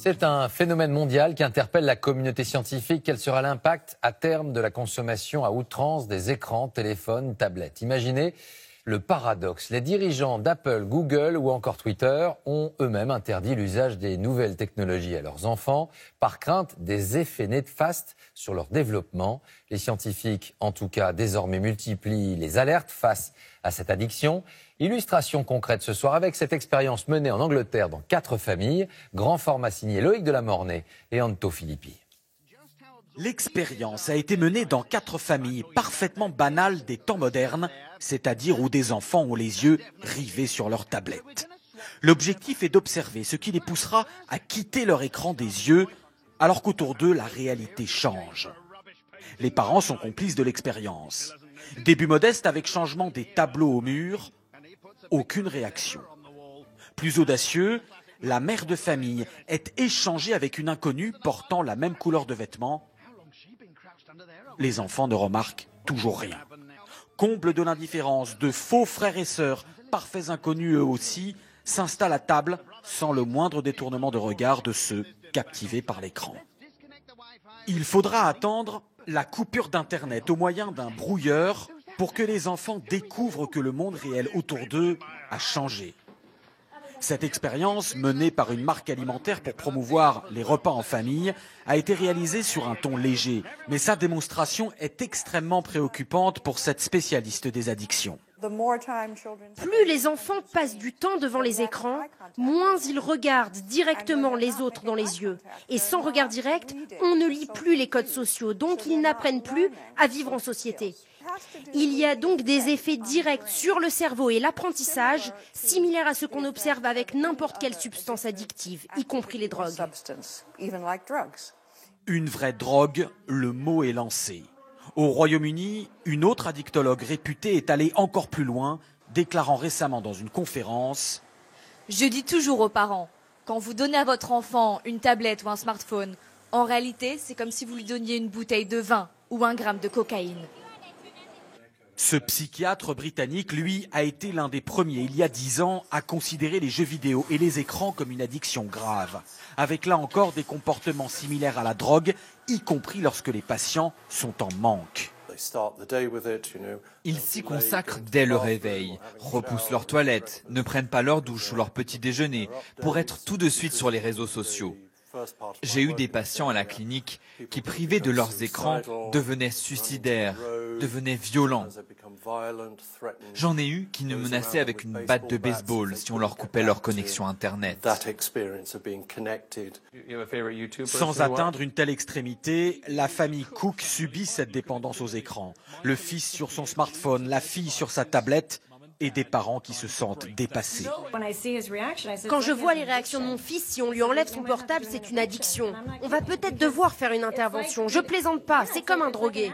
C'est un phénomène mondial qui interpelle la communauté scientifique. Quel sera l'impact à terme de la consommation à outrance des écrans, téléphones, tablettes? Imaginez le paradoxe. Les dirigeants d'Apple, Google ou encore Twitter ont eux-mêmes interdit l'usage des nouvelles technologies à leurs enfants par crainte des effets néfastes sur leur développement. Les scientifiques, en tout cas, désormais multiplient les alertes face à cette addiction. Illustration concrète ce soir avec cette expérience menée en Angleterre dans quatre familles. Grand format signé Loïc de la Mornay et Anto Filippi. L'expérience a été menée dans quatre familles parfaitement banales des temps modernes, c'est-à-dire où des enfants ont les yeux rivés sur leur tablette. L'objectif est d'observer ce qui les poussera à quitter leur écran des yeux, alors qu'autour d'eux, la réalité change. Les parents sont complices de l'expérience. Début modeste avec changement des tableaux au mur, aucune réaction. Plus audacieux, la mère de famille est échangée avec une inconnue portant la même couleur de vêtements les enfants ne remarquent toujours rien. Comble de l'indifférence, de faux frères et sœurs, parfaits inconnus eux aussi, s'installent à table sans le moindre détournement de regard de ceux captivés par l'écran. Il faudra attendre la coupure d'Internet au moyen d'un brouilleur pour que les enfants découvrent que le monde réel autour d'eux a changé. Cette expérience, menée par une marque alimentaire pour promouvoir les repas en famille, a été réalisée sur un ton léger, mais sa démonstration est extrêmement préoccupante pour cette spécialiste des addictions. Plus les enfants passent du temps devant les écrans, moins ils regardent directement les autres dans les yeux. Et sans regard direct, on ne lit plus les codes sociaux, donc ils n'apprennent plus à vivre en société. Il y a donc des effets directs sur le cerveau et l'apprentissage, similaires à ce qu'on observe avec n'importe quelle substance addictive, y compris les drogues. Une vraie drogue, le mot est lancé. Au Royaume-Uni, une autre addictologue réputée est allée encore plus loin, déclarant récemment dans une conférence Je dis toujours aux parents, quand vous donnez à votre enfant une tablette ou un smartphone, en réalité, c'est comme si vous lui donniez une bouteille de vin ou un gramme de cocaïne. Ce psychiatre britannique, lui, a été l'un des premiers, il y a dix ans, à considérer les jeux vidéo et les écrans comme une addiction grave, avec là encore des comportements similaires à la drogue, y compris lorsque les patients sont en manque. Ils s'y consacrent dès le réveil, repoussent leur toilette, ne prennent pas leur douche ou leur petit déjeuner pour être tout de suite sur les réseaux sociaux. J'ai eu des patients à la clinique qui, privés de leurs écrans, devenaient suicidaires, devenaient violents. J'en ai eu qui nous menaçaient avec une batte de baseball si on leur coupait leur connexion Internet. Sans atteindre une telle extrémité, la famille Cook subit cette dépendance aux écrans. Le fils sur son smartphone, la fille sur sa tablette, et des parents qui se sentent dépassés. Quand je vois les réactions de mon fils, si on lui enlève son portable, c'est une addiction. On va peut-être devoir faire une intervention. Je plaisante pas, c'est comme un drogué.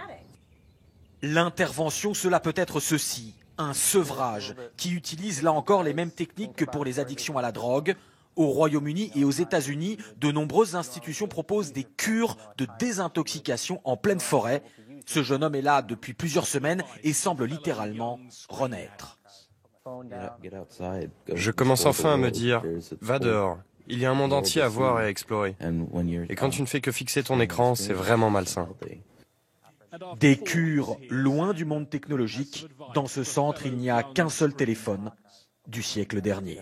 L'intervention, cela peut être ceci, un sevrage, qui utilise là encore les mêmes techniques que pour les addictions à la drogue. Au Royaume-Uni et aux États-Unis, de nombreuses institutions proposent des cures de désintoxication en pleine forêt. Ce jeune homme est là depuis plusieurs semaines et semble littéralement renaître. Je commence enfin à me dire, va dehors. Il y a un monde entier à voir et à explorer. Et quand tu ne fais que fixer ton écran, c'est vraiment malsain. Des cures loin du monde technologique. Dans ce centre, il n'y a qu'un seul téléphone du siècle dernier.